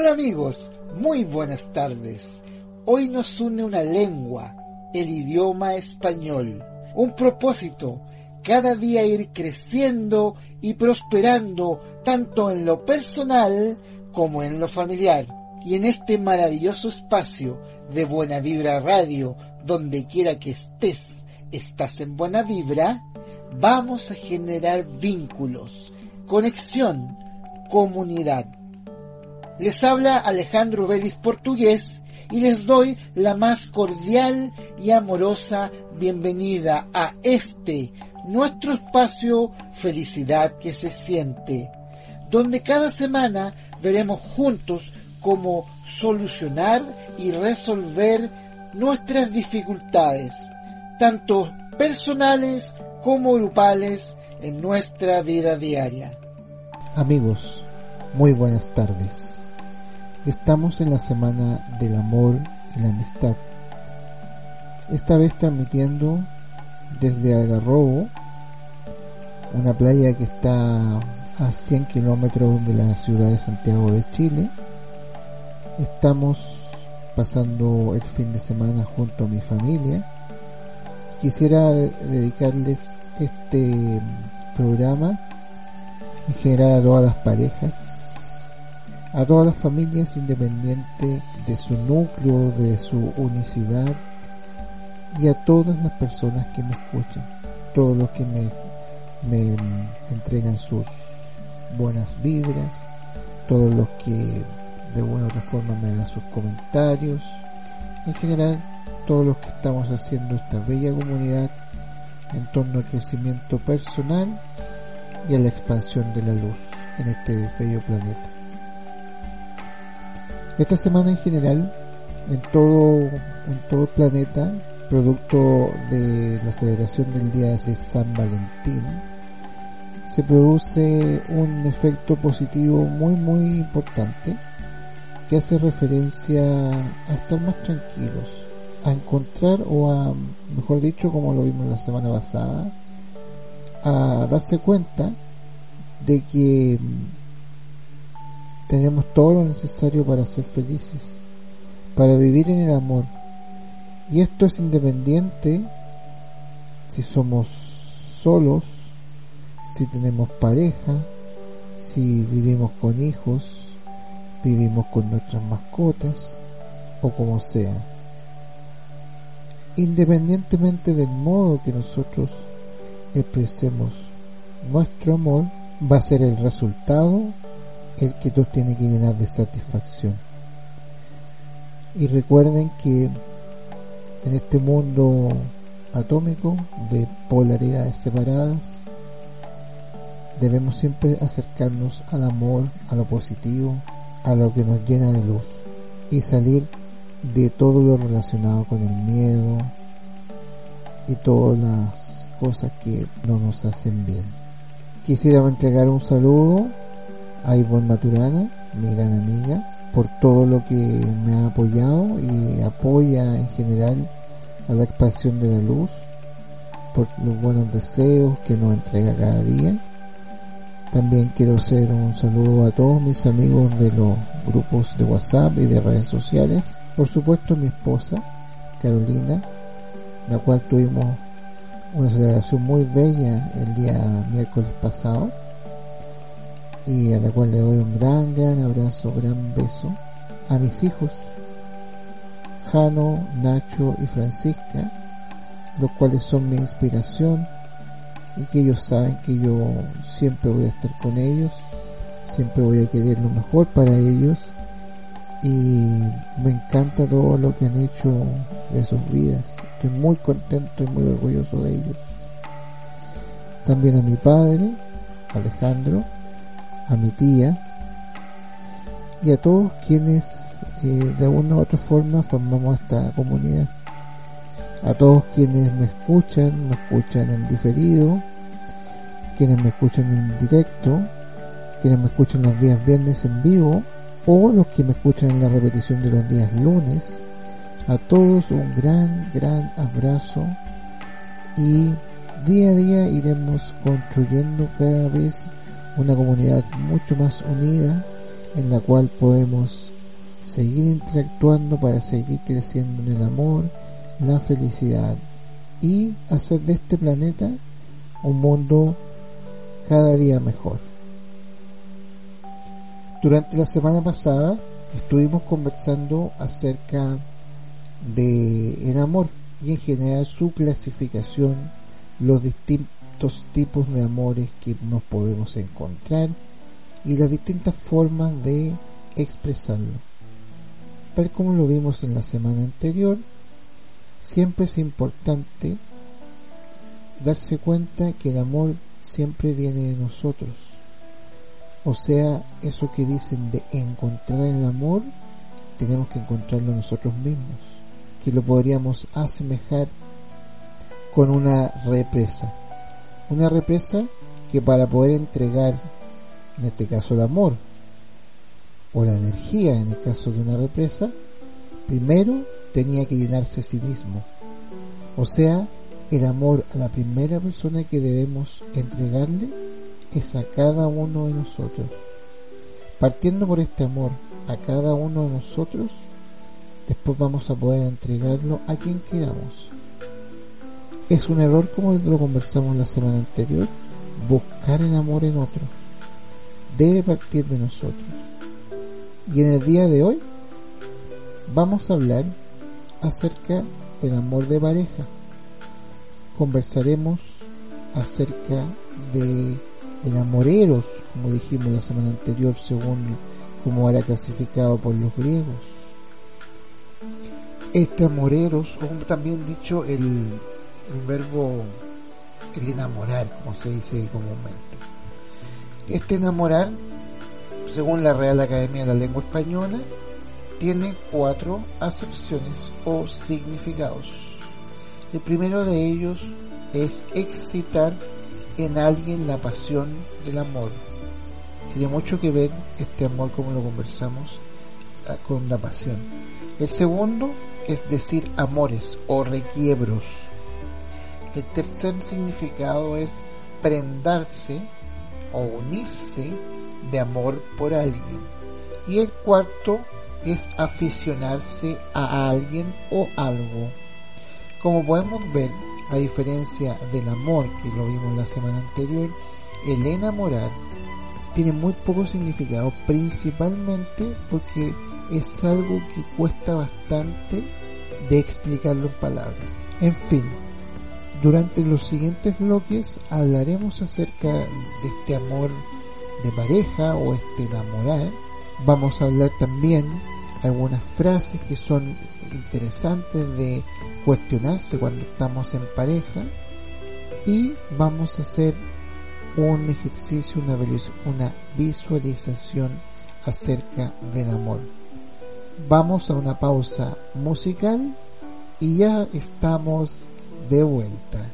Hola amigos, muy buenas tardes. Hoy nos une una lengua, el idioma español. Un propósito, cada día ir creciendo y prosperando tanto en lo personal como en lo familiar. Y en este maravilloso espacio de Buena Vibra Radio, donde quiera que estés, estás en Buena Vibra, vamos a generar vínculos, conexión, comunidad. Les habla Alejandro Vélez Portugués y les doy la más cordial y amorosa bienvenida a este, nuestro espacio Felicidad que se siente, donde cada semana veremos juntos cómo solucionar y resolver nuestras dificultades, tanto personales como grupales en nuestra vida diaria. Amigos, muy buenas tardes. Estamos en la semana del amor y la amistad. Esta vez transmitiendo desde Algarrobo, una playa que está a 100 kilómetros de la ciudad de Santiago de Chile. Estamos pasando el fin de semana junto a mi familia. Quisiera dedicarles este programa en general a todas las parejas, a todas las familias independientes de su núcleo, de su unicidad y a todas las personas que me escuchan, todos los que me, me entregan sus buenas vibras, todos los que de una u otra forma me dan sus comentarios, en general todos los que estamos haciendo esta bella comunidad en torno al crecimiento personal y a la expansión de la luz en este bello planeta. Esta semana en general, en todo, en todo el planeta, producto de la celebración del día de San Valentín, se produce un efecto positivo muy muy importante que hace referencia a estar más tranquilos, a encontrar o a, mejor dicho, como lo vimos la semana pasada, a darse cuenta de que tenemos todo lo necesario para ser felices, para vivir en el amor. Y esto es independiente si somos solos, si tenemos pareja, si vivimos con hijos, vivimos con nuestras mascotas o como sea. Independientemente del modo que nosotros expresemos nuestro amor, va a ser el resultado el que nos tiene que llenar de satisfacción. Y recuerden que en este mundo atómico de polaridades separadas, debemos siempre acercarnos al amor, a lo positivo, a lo que nos llena de luz y salir de todo lo relacionado con el miedo y todas las cosas que no nos hacen bien. Quisiera entregar un saludo a Maturana, mi gran amiga, por todo lo que me ha apoyado y apoya en general a la expansión de la luz, por los buenos deseos que nos entrega cada día también quiero hacer un saludo a todos mis amigos de los grupos de WhatsApp y de redes sociales. Por supuesto mi esposa, Carolina, la cual tuvimos una celebración muy bella el día miércoles pasado y a la cual le doy un gran, gran abrazo, gran beso. A mis hijos, Jano, Nacho y Francisca, los cuales son mi inspiración y que ellos saben que yo siempre voy a estar con ellos, siempre voy a querer lo mejor para ellos y me encanta todo lo que han hecho de sus vidas. Estoy muy contento y muy orgulloso de ellos. También a mi padre, Alejandro, a mi tía y a todos quienes eh, de una u otra forma formamos esta comunidad a todos quienes me escuchan, me escuchan en diferido, quienes me escuchan en directo, quienes me escuchan los días viernes en vivo o los que me escuchan en la repetición de los días lunes. A todos un gran, gran abrazo y día a día iremos construyendo cada vez una comunidad mucho más unida en la cual podemos seguir interactuando para seguir creciendo en el amor, la felicidad y hacer de este planeta un mundo cada día mejor. Durante la semana pasada estuvimos conversando acerca de el amor y en general su clasificación, los distintos tipos de amores que nos podemos encontrar y las distintas formas de expresarlo. Tal como lo vimos en la semana anterior, siempre es importante darse cuenta que el amor siempre viene de nosotros. O sea, eso que dicen de encontrar el amor, tenemos que encontrarlo nosotros mismos, que lo podríamos asemejar con una represa. Una represa que para poder entregar, en este caso el amor, o la energía en el caso de una represa, primero tenía que llenarse a sí mismo. O sea, el amor a la primera persona que debemos entregarle es a cada uno de nosotros. Partiendo por este amor a cada uno de nosotros, después vamos a poder entregarlo a quien queramos. Es un error, como lo conversamos la semana anterior, buscar el amor en otro. Debe partir de nosotros. Y en el día de hoy vamos a hablar acerca del amor de pareja. Conversaremos acerca de enamoreros, como dijimos la semana anterior, según como era clasificado por los griegos. Este amoreros, o también dicho el, el verbo el enamorar, como se dice comúnmente. Este enamorar, según la Real Academia de la Lengua Española, tiene cuatro acepciones o significados. El primero de ellos es excitar en alguien la pasión del amor. Tiene mucho que ver este amor como lo conversamos ah, con la pasión. El segundo es decir amores o requiebros. El tercer significado es prendarse o unirse de amor por alguien. Y el cuarto es aficionarse a alguien o algo. Como podemos ver, a diferencia del amor que lo vimos la semana anterior, el enamorar tiene muy poco significado, principalmente porque es algo que cuesta bastante de explicarlo en palabras. En fin, durante los siguientes bloques hablaremos acerca de este amor de pareja o este enamorar. Vamos a hablar también algunas frases que son interesantes de cuestionarse cuando estamos en pareja y vamos a hacer un ejercicio, una, visualización acerca del amor. Vamos a una pausa musical y ya estamos de vuelta.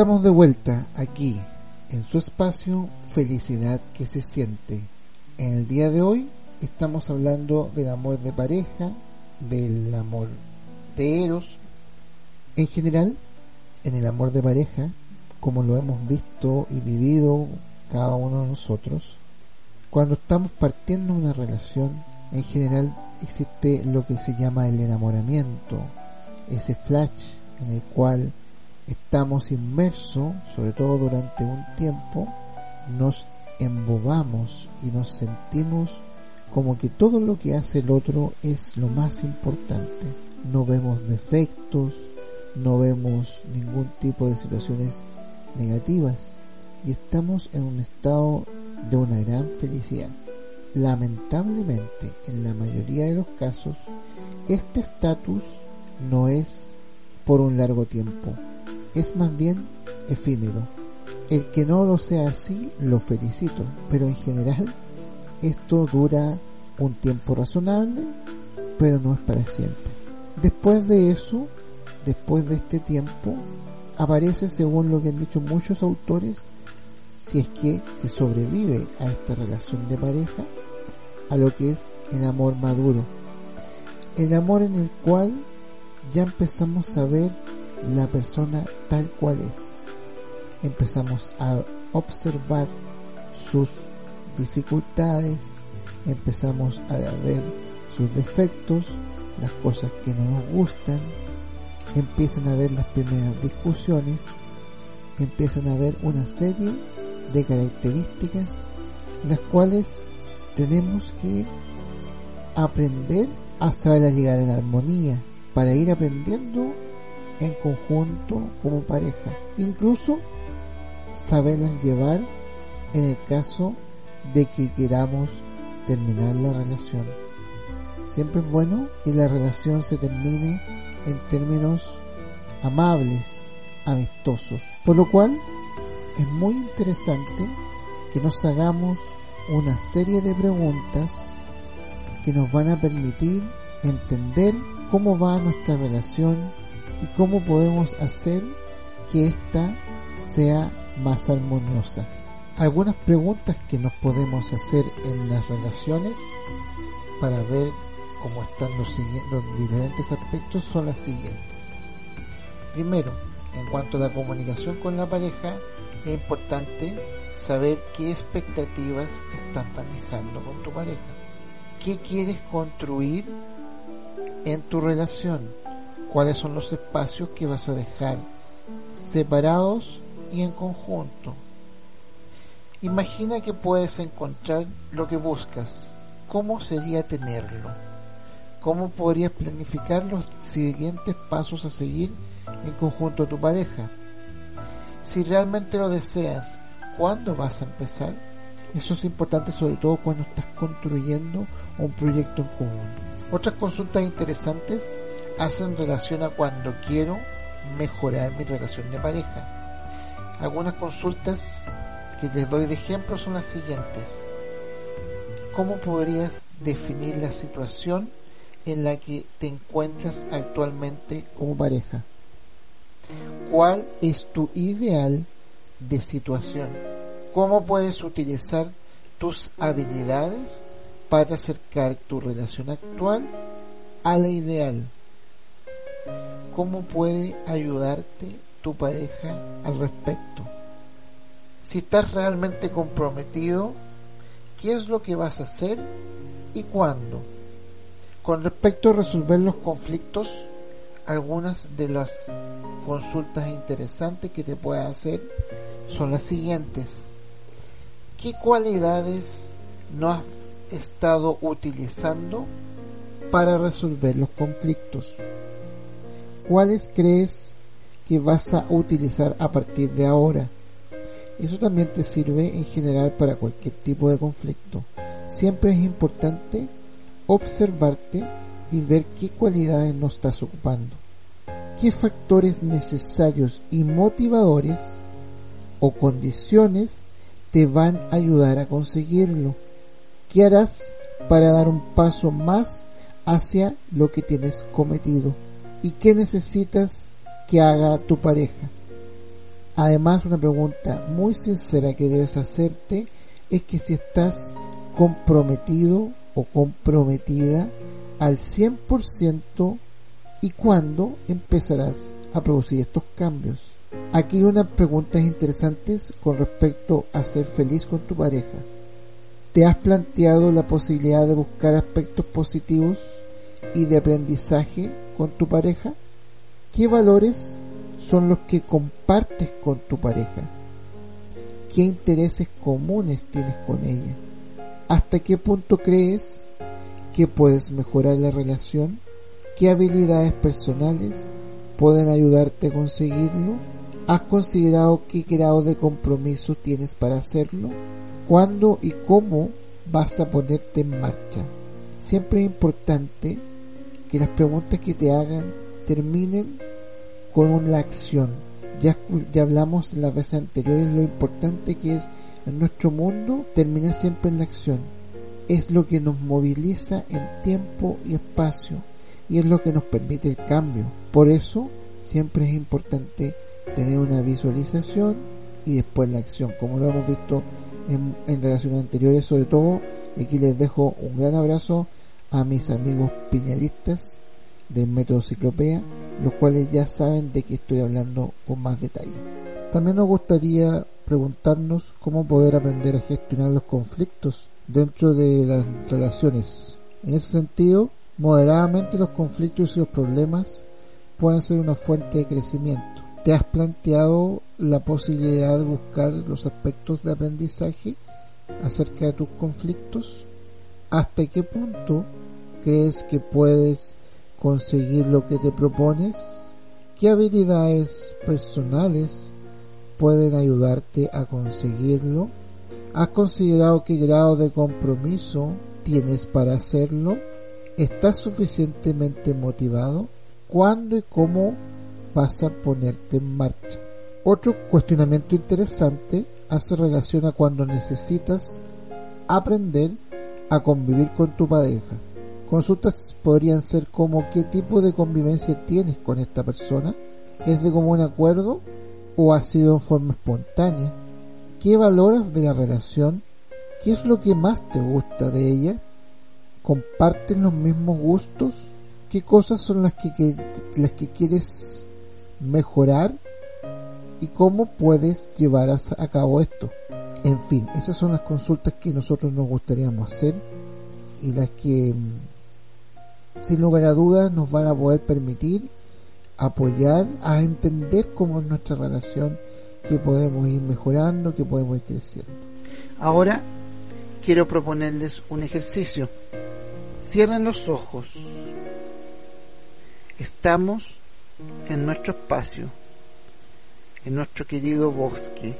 Estamos de vuelta aquí, en su espacio Felicidad que se siente. En el día de hoy estamos hablando del amor de pareja, del amor de Eros. En general, en el amor de pareja, como lo hemos visto y vivido cada uno de nosotros, cuando estamos partiendo una relación, en general existe lo que se llama el enamoramiento, ese flash en el cual estamos inmersos, sobre todo durante un tiempo, nos embobamos y nos sentimos como que todo lo que hace el otro es lo más importante. No vemos defectos, no vemos ningún tipo de situaciones negativas y estamos en un estado de una gran felicidad. Lamentablemente, en la mayoría de los casos, este estatus no es por un largo tiempo, es más bien efímero. El que no lo sea así, lo felicito, pero en general esto dura un tiempo razonable, pero no es para siempre. Después de eso, después de este tiempo, aparece, según lo que han dicho muchos autores, si es que se sobrevive a esta relación de pareja, a lo que es el amor maduro. El amor en el cual ya empezamos a ver la persona tal cual es. Empezamos a observar sus dificultades, empezamos a ver sus defectos, las cosas que no nos gustan, empiezan a ver las primeras discusiones, empiezan a ver una serie de características las cuales tenemos que aprender a saber llegar en armonía para ir aprendiendo en conjunto como pareja. Incluso saberlas llevar en el caso de que queramos terminar la relación. Siempre es bueno que la relación se termine en términos amables, amistosos. Por lo cual es muy interesante que nos hagamos una serie de preguntas que nos van a permitir entender cómo va nuestra relación y cómo podemos hacer que ésta sea más armoniosa. Algunas preguntas que nos podemos hacer en las relaciones para ver cómo están los, los diferentes aspectos son las siguientes. Primero, en cuanto a la comunicación con la pareja, es importante saber qué expectativas estás manejando con tu pareja. ¿Qué quieres construir en tu relación? Cuáles son los espacios que vas a dejar separados y en conjunto. Imagina que puedes encontrar lo que buscas. ¿Cómo sería tenerlo? ¿Cómo podrías planificar los siguientes pasos a seguir en conjunto a tu pareja? Si realmente lo deseas, ¿cuándo vas a empezar? Eso es importante sobre todo cuando estás construyendo un proyecto en común. Otras consultas interesantes hacen relación a cuando quiero mejorar mi relación de pareja. Algunas consultas que les doy de ejemplo son las siguientes. ¿Cómo podrías definir la situación en la que te encuentras actualmente como pareja? ¿Cuál es tu ideal de situación? ¿Cómo puedes utilizar tus habilidades para acercar tu relación actual a la ideal? Cómo puede ayudarte tu pareja al respecto. Si estás realmente comprometido, qué es lo que vas a hacer y cuándo. Con respecto a resolver los conflictos, algunas de las consultas interesantes que te puedes hacer son las siguientes. ¿Qué cualidades no has estado utilizando para resolver los conflictos? ¿Cuáles crees que vas a utilizar a partir de ahora? Eso también te sirve en general para cualquier tipo de conflicto. Siempre es importante observarte y ver qué cualidades no estás ocupando. ¿Qué factores necesarios y motivadores o condiciones te van a ayudar a conseguirlo? ¿Qué harás para dar un paso más hacia lo que tienes cometido? ¿Y qué necesitas que haga tu pareja? Además, una pregunta muy sincera que debes hacerte es que si estás comprometido o comprometida al 100% y cuándo empezarás a producir estos cambios. Aquí hay unas preguntas interesantes con respecto a ser feliz con tu pareja. ¿Te has planteado la posibilidad de buscar aspectos positivos y de aprendizaje con tu pareja? ¿Qué valores son los que compartes con tu pareja? ¿Qué intereses comunes tienes con ella? ¿Hasta qué punto crees que puedes mejorar la relación? ¿Qué habilidades personales pueden ayudarte a conseguirlo? ¿Has considerado qué grado de compromiso tienes para hacerlo? ¿Cuándo y cómo vas a ponerte en marcha? Siempre es importante que las preguntas que te hagan terminen con una acción. Ya, ya hablamos las veces anteriores lo importante que es en nuestro mundo terminar siempre en la acción. Es lo que nos moviliza en tiempo y espacio y es lo que nos permite el cambio. Por eso siempre es importante tener una visualización y después la acción, como lo hemos visto en, en relaciones anteriores, sobre todo aquí les dejo un gran abrazo a mis amigos piñalistas del método Ciclopea, los cuales ya saben de qué estoy hablando con más detalle. También nos gustaría preguntarnos cómo poder aprender a gestionar los conflictos dentro de las relaciones. En ese sentido, moderadamente los conflictos y los problemas pueden ser una fuente de crecimiento. ¿Te has planteado la posibilidad de buscar los aspectos de aprendizaje acerca de tus conflictos? ¿Hasta qué punto crees que puedes conseguir lo que te propones? ¿Qué habilidades personales pueden ayudarte a conseguirlo? ¿Has considerado qué grado de compromiso tienes para hacerlo? ¿Estás suficientemente motivado? ¿Cuándo y cómo vas a ponerte en marcha? Otro cuestionamiento interesante hace relación a cuando necesitas aprender a convivir con tu pareja Consultas podrían ser como qué tipo de convivencia tienes con esta persona, es de común acuerdo o ha sido en forma espontánea, qué valoras de la relación, qué es lo que más te gusta de ella, comparten los mismos gustos, qué cosas son las que, las que quieres mejorar y cómo puedes llevar a cabo esto. En fin, esas son las consultas que nosotros nos gustaríamos hacer y las que sin lugar a dudas nos van a poder permitir apoyar a entender cómo es nuestra relación, que podemos ir mejorando, que podemos ir creciendo. Ahora quiero proponerles un ejercicio. Cierren los ojos. Estamos en nuestro espacio, en nuestro querido bosque.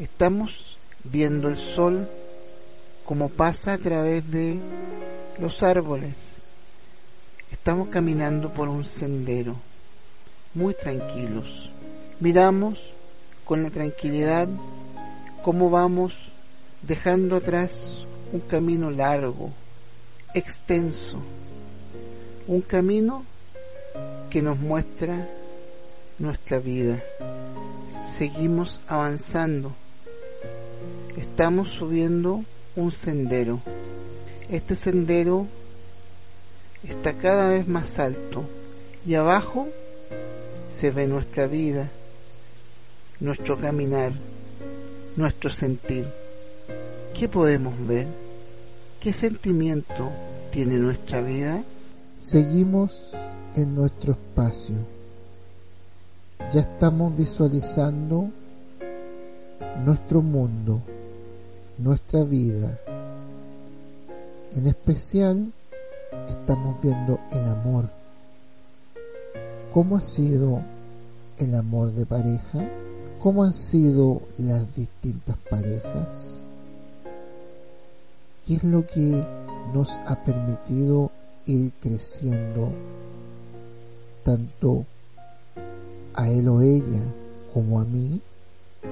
Estamos viendo el sol como pasa a través de los árboles Estamos caminando por un sendero, muy tranquilos. Miramos con la tranquilidad cómo vamos dejando atrás un camino largo, extenso, un camino que nos muestra nuestra vida. Seguimos avanzando. Estamos subiendo un sendero. Este sendero está cada vez más alto y abajo se ve nuestra vida, nuestro caminar, nuestro sentir. ¿qué podemos ver? ¿Qué sentimiento tiene nuestra vida? Seguimos en nuestro espacio. Ya estamos visualizando nuestro mundo, nuestra vida. En especial estamos viendo el amor. ¿Cómo ha sido el amor de pareja? ¿Cómo han sido las distintas parejas? ¿Qué es lo que nos ha permitido ir creciendo tanto a él o ella como a mí?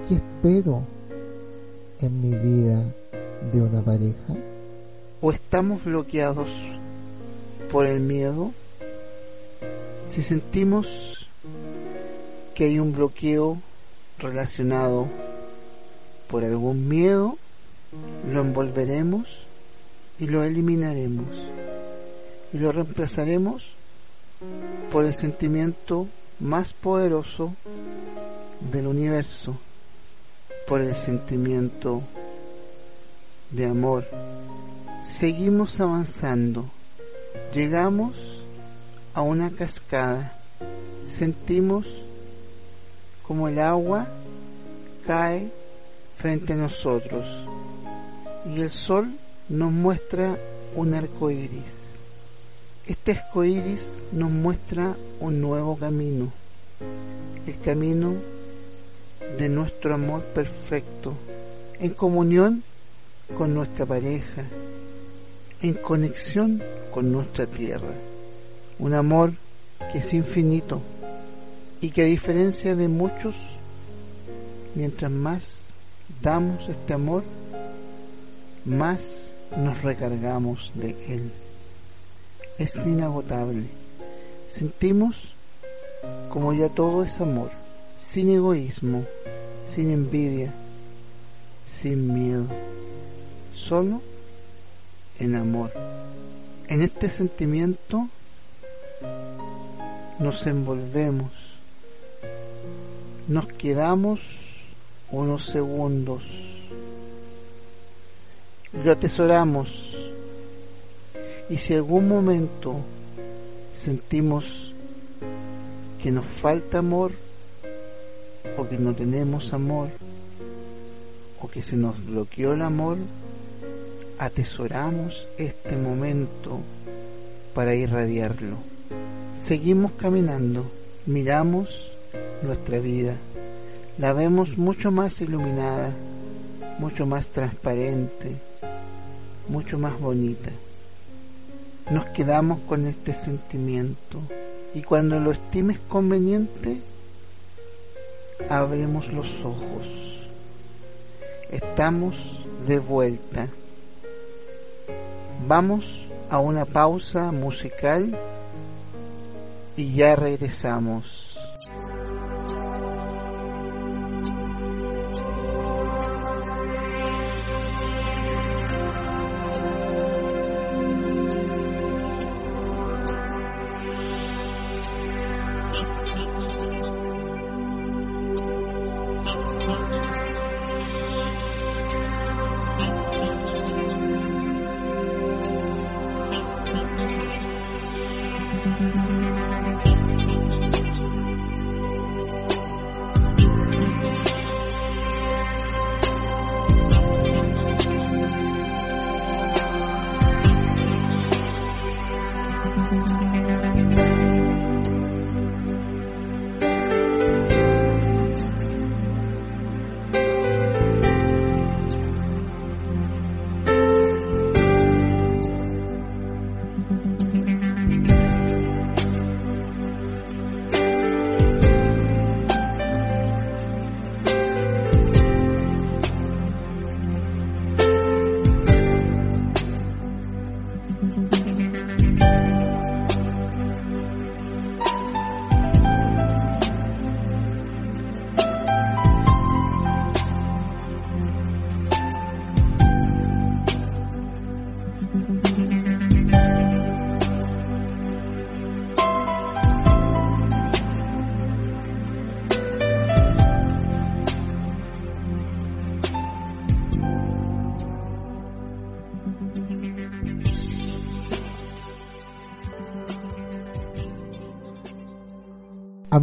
¿Qué espero en mi vida de una pareja? ¿O estamos bloqueados por el miedo? Si sentimos que hay un bloqueo relacionado por algún miedo, lo envolveremos y lo eliminaremos y lo reemplazaremos por el sentimiento más poderoso del universo, por el sentimiento de amor. Seguimos avanzando, llegamos a una cascada, sentimos como el agua cae frente a nosotros y el sol nos muestra un arco iris. Este arco iris nos muestra un nuevo camino, el camino de nuestro amor perfecto, en comunión con nuestra pareja, en conexión con nuestra tierra. Un amor que es infinito y que a diferencia de muchos, mientras más damos este amor, más nos recargamos de él. Es inagotable. Sentimos como ya todo es amor, sin egoísmo, sin envidia, sin miedo, solo en amor. En este sentimiento nos envolvemos, nos quedamos unos segundos, lo atesoramos y si algún momento sentimos que nos falta amor o que no tenemos amor o que se nos bloqueó el amor, atesoramos este momento para irradiarlo. Seguimos caminando, miramos nuestra vida, la vemos mucho más iluminada, mucho más transparente, mucho más bonita. Nos quedamos con este sentimiento y cuando lo estimes conveniente, abrimos los ojos. Estamos de vuelta. Vamos a una pausa musical y ya regresamos.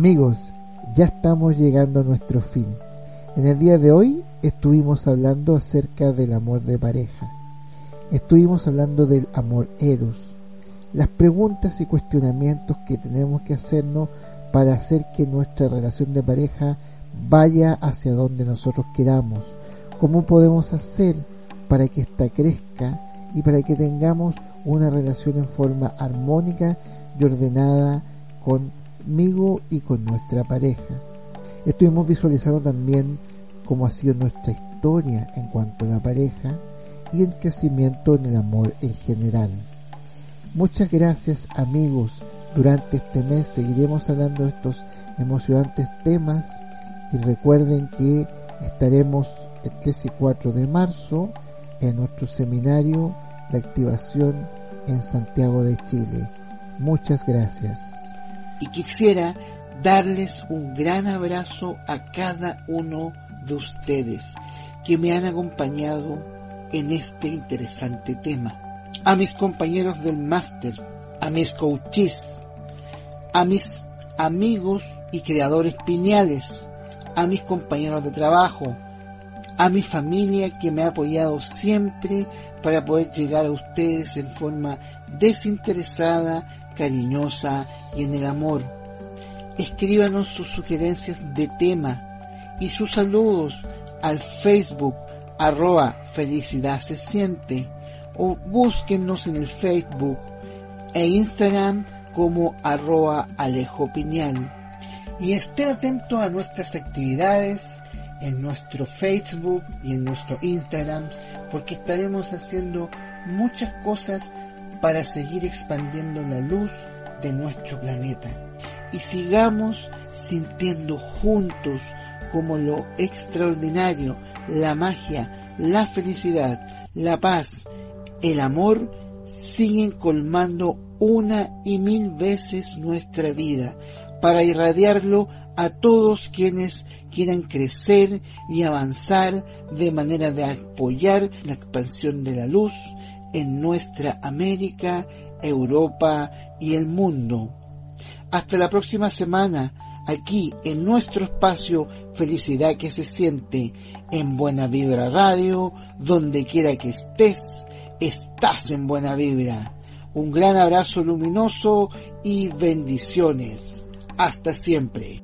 Amigos, ya estamos llegando a nuestro fin. En el día de hoy estuvimos hablando acerca del amor de pareja. Estuvimos hablando del amor eros, las preguntas y cuestionamientos que tenemos que hacernos para hacer que nuestra relación de pareja vaya hacia donde nosotros queramos. ¿Cómo podemos hacer para que ésta crezca y para que tengamos una relación en forma armónica y ordenada conmigo y con nuestra pareja? Estuvimos visualizando también cómo ha sido nuestra historia en cuanto a la pareja y el crecimiento en el amor en general. Muchas gracias amigos. Durante este mes seguiremos hablando de estos emocionantes temas y recuerden que estaremos el 3 y 4 de marzo en nuestro seminario de activación en Santiago de Chile. Muchas gracias. Y quisiera darles un gran abrazo a cada uno de ustedes que me han acompañado en este interesante tema. A mis compañeros del máster, a mis coaches, a mis amigos y creadores piñales, a mis compañeros de trabajo, a mi familia que me ha apoyado siempre para poder llegar a ustedes en forma desinteresada, cariñosa y en el amor. Escríbanos sus sugerencias de tema y sus saludos al Facebook arroba felicidad se siente o búsquennos en el Facebook e Instagram como arroba Alejo Piñal. Y estén atentos a nuestras actividades en nuestro Facebook y en nuestro Instagram porque estaremos haciendo muchas cosas para seguir expandiendo la luz de nuestro planeta. Y sigamos sintiendo juntos como lo extraordinario, la magia, la felicidad, la paz, el amor, siguen colmando una y mil veces nuestra vida para irradiarlo a todos quienes quieran crecer y avanzar de manera de apoyar la expansión de la luz en nuestra América, Europa y el mundo. Hasta la próxima semana aquí en nuestro espacio Felicidad que se siente en Buena Vibra Radio, donde quiera que estés, estás en Buena Vibra. Un gran abrazo luminoso y bendiciones. Hasta siempre.